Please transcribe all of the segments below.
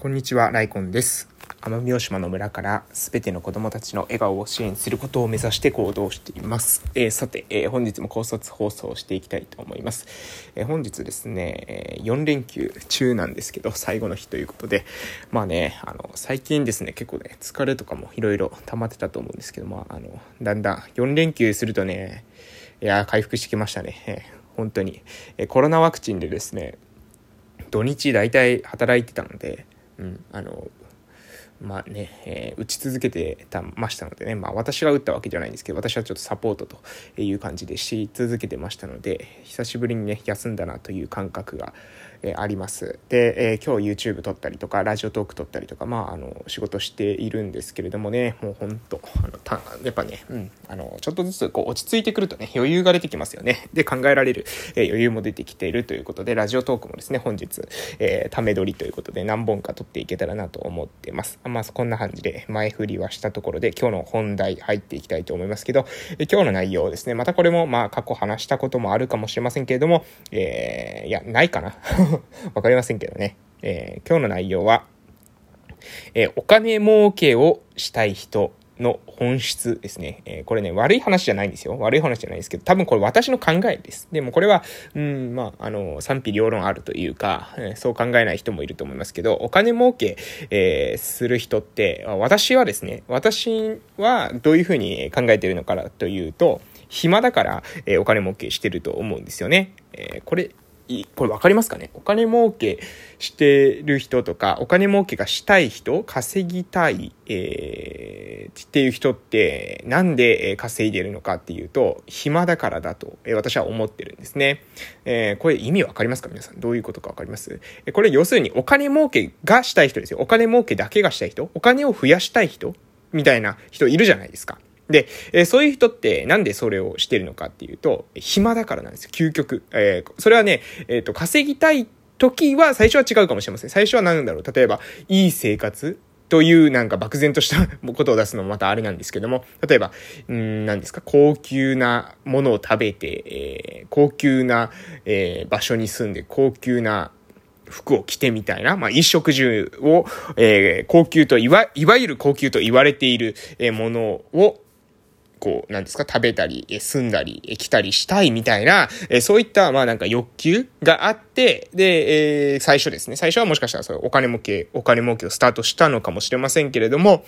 こんにちは、ライコンです。奄美大島の村からすべての子供たちの笑顔を支援することを目指して行動しています。えー、さて、えー、本日も高卒放送をしていきたいと思います。えー、本日ですね、え4連休中なんですけど、最後の日ということで、まあね、あの、最近ですね、結構ね、疲れとかもいろいろ溜まってたと思うんですけども、ああの、だんだん4連休するとね、いや、回復してきましたね。え本当に、えコロナワクチンでですね、土日大体働いてたので、うん、あのまあね、えー、打ち続けてたましたのでね、まあ私が打ったわけじゃないんですけど、私はちょっとサポートという感じでし続けてましたので、久しぶりにね、休んだなという感覚が、え、あります。で、えー、今日 YouTube 撮ったりとか、ラジオトーク撮ったりとか、まあ、あの、仕事しているんですけれどもね、もうほんと、あのたやっぱね、うん、あの、ちょっとずつこう落ち着いてくるとね、余裕が出てきますよね。で、考えられる、えー、余裕も出てきているということで、ラジオトークもですね、本日、えー、ため撮りということで何本か撮っていけたらなと思ってます。まあ、こんな感じで前振りはしたところで、今日の本題入っていきたいと思いますけど、え今日の内容ですね、またこれもまあ過去話したこともあるかもしれませんけれども、えー、いや、ないかな わかりませんけどね。えー、今日の内容は、えー、お金儲けをしたい人の本質ですね。えー、これね、悪い話じゃないんですよ。悪い話じゃないですけど、多分これ私の考えです。でもこれは、うん、まあ、あの、賛否両論あるというか、えー、そう考えない人もいると思いますけど、お金儲け、えー、する人って、私はですね、私はどういうふうに考えてるのかというと、暇だから、えお金儲けしてると思うんですよね。えこれ、これ分かりますかね？お金儲けしてる人とか、お金儲けがしたい人、稼ぎたい、えー、っていう人って、なんで稼いでるのかっていうと、暇だからだと、え私は思ってるんですね。えー、これ意味分かりますか？皆さん。どういうことか分かります？えこれ要するにお金儲けがしたい人ですよ。お金儲けだけがしたい人、お金を増やしたい人みたいな人いるじゃないですか。で、え、そういう人ってなんでそれをしてるのかっていうと、暇だからなんですよ、究極。えー、それはね、えっ、ー、と、稼ぎたい時は最初は違うかもしれません。最初は何だろう例えば、いい生活というなんか漠然とした ことを出すのもまたあれなんですけども、例えば、うん、何ですか、高級なものを食べて、えー、高級な、えー、場所に住んで、高級な服を着てみたいな、まあ、衣食住を、えー、高級といわ、いわゆる高級と言われている、えものを、こう、なんですか、食べたり、住んだり、来たりしたいみたいな、えそういった、まあなんか欲求があって、で、えー、最初ですね、最初はもしかしたらそお金儲け、お金儲けをスタートしたのかもしれませんけれども、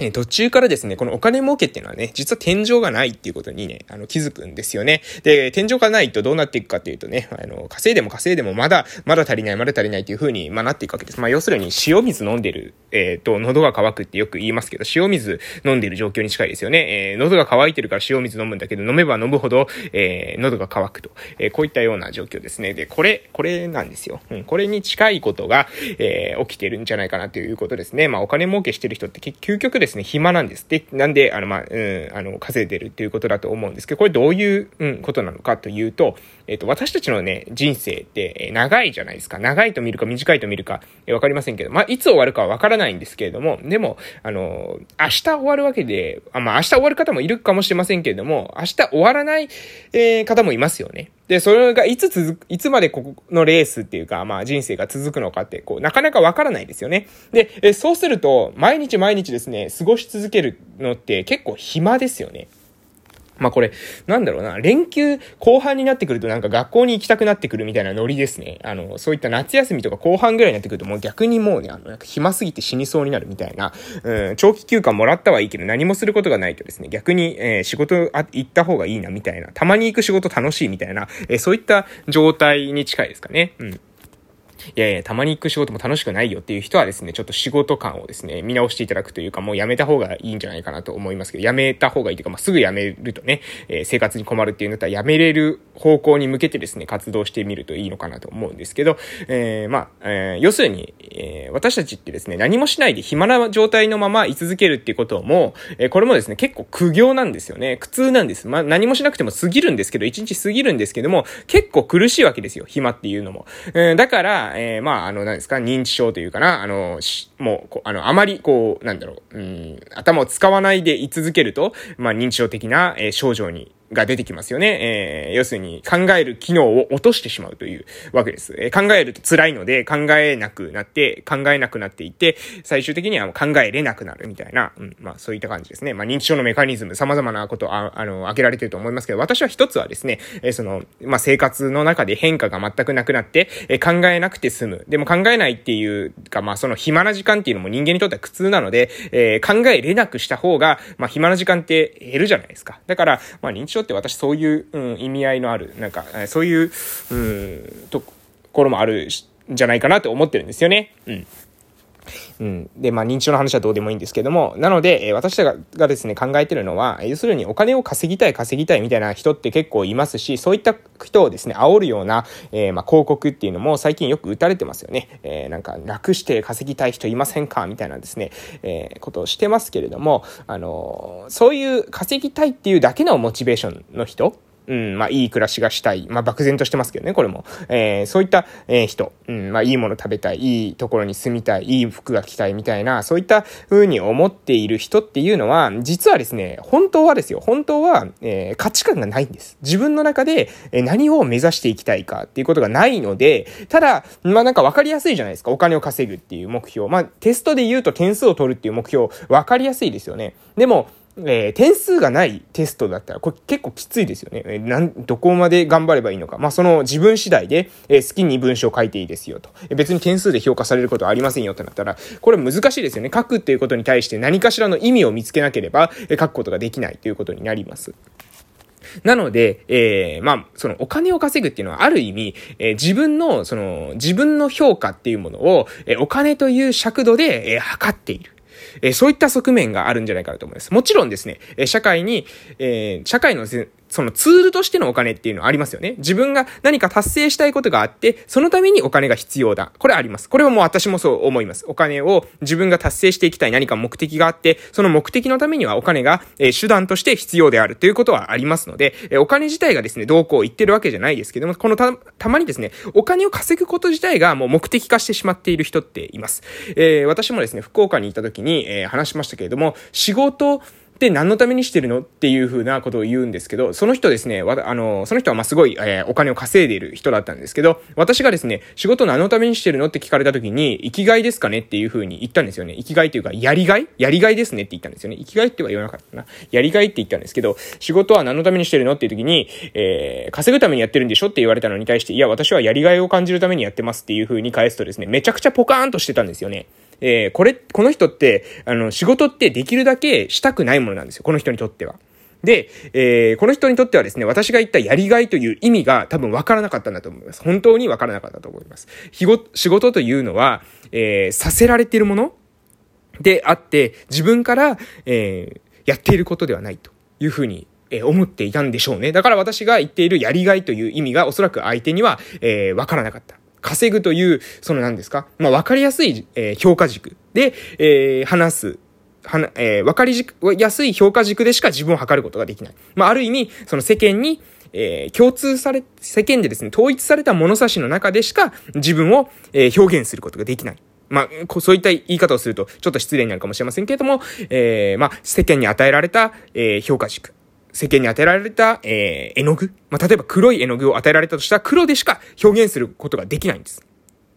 え途中からですね、このお金儲けっていうのはね、実は天井がないっていうことにね、あの、気づくんですよね。で、天井がないとどうなっていくかっていうとね、あの、稼いでも稼いでもまだ、まだ足りない、まだ足りないっていう風に、まあ、なっていくわけです。まあ、要するに塩水飲んでる、えっ、ー、と、喉が渇くってよく言いますけど、塩水飲んでる状況に近いですよね。えー、喉が渇いてるから塩水飲むんだけど、飲めば飲むほど、えー、喉が渇くと。えこういったような状況ですね。で、これ、これなんですよ。うん、これに近いことが、え起きてるんじゃないかなということですね。まあ、お金儲けしてる人って究極ですね、暇なんです。で、なんで、あの、まあ、うん、あの、稼いでるっていうことだと思うんですけど、これどういう、うん、ことなのかというと、えっ、と、私たちのね、人生って、え長いじゃないですか。長いと見るか短いと見るか、えー、わかりませんけど、まあ、いつ終わるかはわからないないんですけれども、でも、あの、明日終わるわけで、あまあ、明日終わる方もいるかもしれませんけれども、明日終わらない、えー、方もいますよね。で、それがいつ続く、いつまでここのレースっていうか、まあ人生が続くのかって、こう、なかなかわからないですよね。で、えそうすると、毎日毎日ですね、過ごし続けるのって結構暇ですよね。まあこれ、なんだろうな、連休後半になってくるとなんか学校に行きたくなってくるみたいなノリですね。あの、そういった夏休みとか後半ぐらいになってくるともう逆にもうね、あの、なんか暇すぎて死にそうになるみたいな、うん、長期休暇もらったはいいけど何もすることがないとですね、逆に、えー、仕事あ行った方がいいなみたいな、たまに行く仕事楽しいみたいな、えー、そういった状態に近いですかね。うん。いやいや、たまに行く仕事も楽しくないよっていう人はですね、ちょっと仕事感をですね、見直していただくというか、もうやめた方がいいんじゃないかなと思いますけど、やめた方がいいというか、まあ、すぐやめるとね、えー、生活に困るっていうんだったら、やめれる方向に向けてですね、活動してみるといいのかなと思うんですけど、えー、まあ、えー、要するに、え私たちってですね、何もしないで暇な状態のまま居続けるっていうことも、えこれもですね、結構苦行なんですよね。苦痛なんです。まあ、何もしなくても過ぎるんですけど、一日過ぎるんですけども、結構苦しいわけですよ、暇っていうのも。えだから、えまあ、あの、何ですか、認知症というかな、あの、もう、あの、あまり、こう、なんだろう、うん、頭を使わないでい続けると、まあ、認知症的な、えー、症状にが出てきますよね。えー、要するに考える機能を落としてしまうというわけです。えー、考えると辛いので考えなくなって、考えなくなっていって、最終的には考えれなくなるみたいな、うん、まあそういった感じですね。まあ認知症のメカニズム、様々なことあ、あの、挙げられてると思いますけど、私は一つはですね、えー、その、まあ生活の中で変化が全くなくなって、えー、考えなくて済む。でも考えないっていうか、まあその暇な時間っていうのも人間にとっては苦痛なので、えー、考えれなくした方が、まあ暇な時間って減るじゃないですか。だから、まあ認知症って私そういう、うん、意味合いのある、なんか、そういう、うん、ところもあるんじゃないかなと思ってるんですよね。うん。うん。で、まあ、認知症の話はどうでもいいんですけども、なので、え私ががですね、考えてるのは、要するにお金を稼ぎたい、稼ぎたいみたいな人って結構いますし、そういった人をですね、煽るような、えー、まあ、広告っていうのも最近よく打たれてますよね。えー、なんか、楽して稼ぎたい人いませんかみたいなですね、えー、ことをしてますけれども、あのそういう稼ぎたいっていうだけのモチベーションの人うん、まあ、いい暮らしがしたい。まあ、漠然としてますけどね、これも。えー、そういった、えー、人、うん、まあ、いいもの食べたい、いいところに住みたい、いい服が着たいみたいな、そういった風に思っている人っていうのは、実はですね、本当はですよ、本当は、えー、価値観がないんです。自分の中で、え何を目指していきたいかっていうことがないので、ただ、まあ、なんか分かりやすいじゃないですか。お金を稼ぐっていう目標。まあ、テストで言うと点数を取るっていう目標、分かりやすいですよね。でも、えー、点数がないテストだったら、これ結構きついですよね。えー、なん、どこまで頑張ればいいのか。まあ、その自分次第で、えー、好きに文章を書いていいですよと。えー、別に点数で評価されることはありませんよってなったら、これ難しいですよね。書くっていうことに対して何かしらの意味を見つけなければ、えー、書くことができないということになります。なので、えー、まあ、そのお金を稼ぐっていうのはある意味、えー、自分の、その、自分の評価っていうものを、えー、お金という尺度で、えー、測っている。えそういった側面があるんじゃないかなと思います。もちろんですね、え社会に、えー、社会のそのツールとしてのお金っていうのはありますよね。自分が何か達成したいことがあって、そのためにお金が必要だ。これあります。これはもう私もそう思います。お金を自分が達成していきたい何か目的があって、その目的のためにはお金が、え、手段として必要であるということはありますので、え、お金自体がですね、どうこう言ってるわけじゃないですけども、このた、たまにですね、お金を稼ぐこと自体がもう目的化してしまっている人っています。えー、私もですね、福岡にいた時に、え話しましたけれども、仕事、って何のためにしてるの？っていう風なことを言うんですけど、その人ですね、わあの、その人はますごい、えー、お金を稼いでいる人だったんですけど、私がですね、仕事何のためにしてるの？って聞かれた時に、生きがいですかね？っていう風に言ったんですよね。生きがいというか、やりがい？やりがいですねって言ったんですよね。生きがいっては言わなかったな。やりがいって言ったんですけど、仕事は何のためにしてるの？っていう時に、えー、稼ぐためにやってるんでしょ？って言われたのに対して、いや、私はやりがいを感じるためにやってますっていう風に返すとですね、めちゃくちゃポカーンとしてたんですよね。えー、これ、この人って、あの、仕事ってできるだけしたくないものなんですよ。この人にとっては。で、えー、この人にとってはですね、私が言ったやりがいという意味が多分分からなかったんだと思います。本当に分からなかったと思います。仕事というのは、えー、させられているものであって、自分から、えー、やっていることではないというふうにえ思っていたんでしょうね。だから私が言っているやりがいという意味がおそらく相手には、えー、わからなかった。稼ぐという、その何ですか？まあ、わかりやすい、えー、評価軸で、えー、話す。はな、えー、わかりやすい評価軸でしか自分を測ることができない。まあ、ある意味、その世間に、えー、共通され、世間でですね、統一された物差しの中でしか自分を、えー、表現することができない。まあ、そういった言い方をすると、ちょっと失礼になるかもしれませんけれども、えー、まあ、世間に与えられた、えー、評価軸。世間に与えられた、えー、絵の具。まあ、例えば黒い絵の具を与えられたとしたら黒でしか表現することができないんです。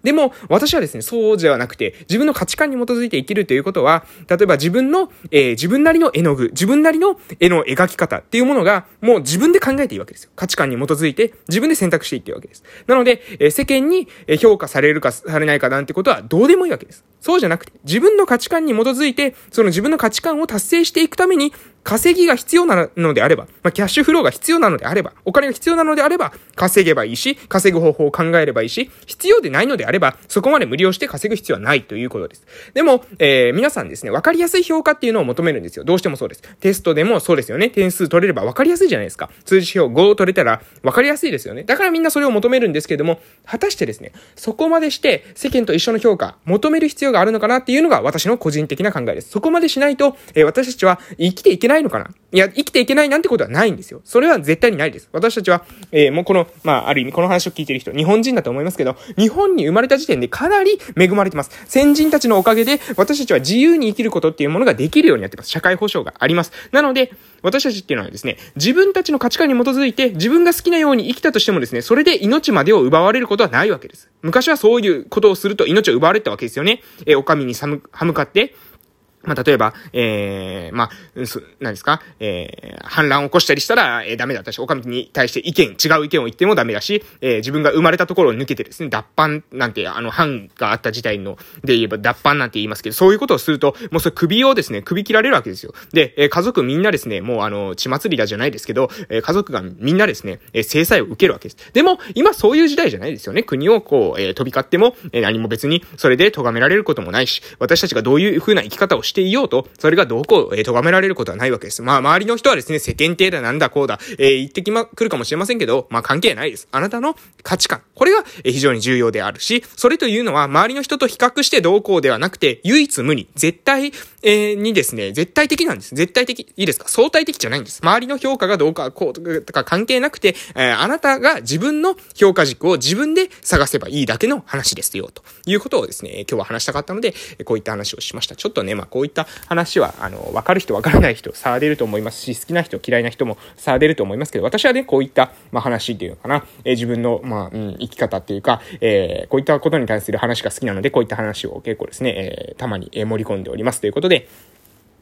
でも、私はですね、そうではなくて、自分の価値観に基づいて生きるということは、例えば自分の、えー、自分なりの絵の具、自分なりの絵の描き方っていうものが、もう自分で考えていいわけですよ。価値観に基づいて、自分で選択していってるわけです。なので、えー、世間に評価されるかされないかなんてことはどうでもいいわけです。そうじゃなくて、自分の価値観に基づいて、その自分の価値観を達成していくために、稼ぎが必要なのであれば、まあ、キャッシュフローが必要なのであれば、お金が必要なのであれば、稼げばいいし、稼ぐ方法を考えればいいし、必要でないのであれば、そこまで無理をして稼ぐ必要はないということです。でも、えー、皆さんですね、わかりやすい評価っていうのを求めるんですよ。どうしてもそうです。テストでもそうですよね。点数取れればわかりやすいじゃないですか。通知表5を取れたらわかりやすいですよね。だからみんなそれを求めるんですけども、果たしてですね、そこまでして世間と一緒の評価、求める必要があるのかなっていうのが私の個人的な考えです。そこまでしないと、えー、私たちは生きていけないないのかな？いや、生きていけないなんてことはないんですよ。それは絶対にないです。私たちは、えー、もうこの、まあ、ある意味この話を聞いてる人、日本人だと思いますけど、日本に生まれた時点でかなり恵まれてます。先人たちのおかげで、私たちは自由に生きることっていうものができるようになってます。社会保障があります。なので、私たちっていうのはですね、自分たちの価値観に基づいて、自分が好きなように生きたとしてもですね、それで命までを奪われることはないわけです。昔はそういうことをすると命を奪われたわけですよね。えー、お上に寒、歯向かって、まあ、例えば、ええー、まあ、何ですか、えー、反乱を起こしたりしたら、えー、ダメだったし、お上に対して意見、違う意見を言ってもダメだし、えー、自分が生まれたところを抜けてですね、脱藩なんて、あの、藩があった時代の、で言えば脱藩なんて言いますけど、そういうことをすると、もうそれ首をですね、首切られるわけですよ。で、えー、家族みんなですね、もうあの、血祭りだじゃないですけど、えー、家族がみんなですね、えー、制裁を受けるわけです。でも、今そういう時代じゃないですよね。国をこう、えー、飛び交っても、えー、何も別に、それで咎められることもないし、私たちがどういう風な生き方をしていようと、それがどうこう、えー、咎められることはないわけです。まあ、周りの人はですね、世間体だなんだこうだ、えー、言ってきま、くるかもしれませんけど、まあ、関係ないです。あなたの価値観。これが、えー、非常に重要であるし、それというのは、周りの人と比較してどうこうではなくて、唯一無二、絶対、えー、にですね、絶対的なんです。絶対的。いいですか？相対的じゃないんです。周りの評価がどうか、こうとか関係なくて、えー、あなたが自分の評価軸を自分で探せばいいだけの話ですよ、ということをですね、今日は話したかったので、こういった話をしました。ちょっとね、まあ、こうういった話は、あの、わかる人わからない人、差が出ると思いますし、好きな人、嫌いな人も差出ると思いますけど、私はね、こういった、まあ、話っていうのかな、えー、自分の、まあ、うん、生き方っていうか、えー、こういったことに対する話が好きなので、こういった話を結構ですね、えー、たまに盛り込んでおりますということで、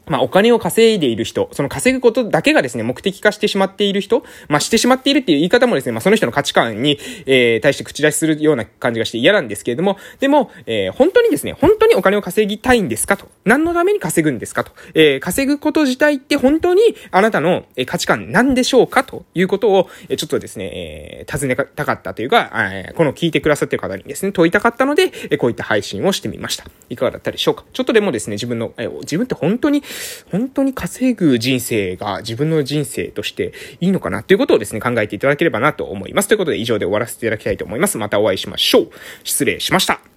まあ、お金を稼いでいる人、その稼ぐことだけがですね、目的化してしまっている人、まあ、してしまっているっていう言い方もですね、まあ、その人の価値観に、えー、対して口出しするような感じがして嫌なんですけれども、でも、えー、本当にですね、本当にお金を稼ぎたいんですかと。何のために稼ぐんですかと。えー、稼ぐこと自体って本当にあなたの価値観なんでしょうかということを、えちょっとですね、えー、尋ねたかったというか、えー、この聞いてくださってる方にですね、問いたかったので、えこういった配信をしてみました。いかがだったでしょうか？ちょっとでもですね、自分の、えー、自分って本当に、本当に稼ぐ人生が自分の人生としていいのかなということをですね、考えていただければなと思います。ということで以上で終わらせていただきたいと思います。またお会いしましょう。失礼しました。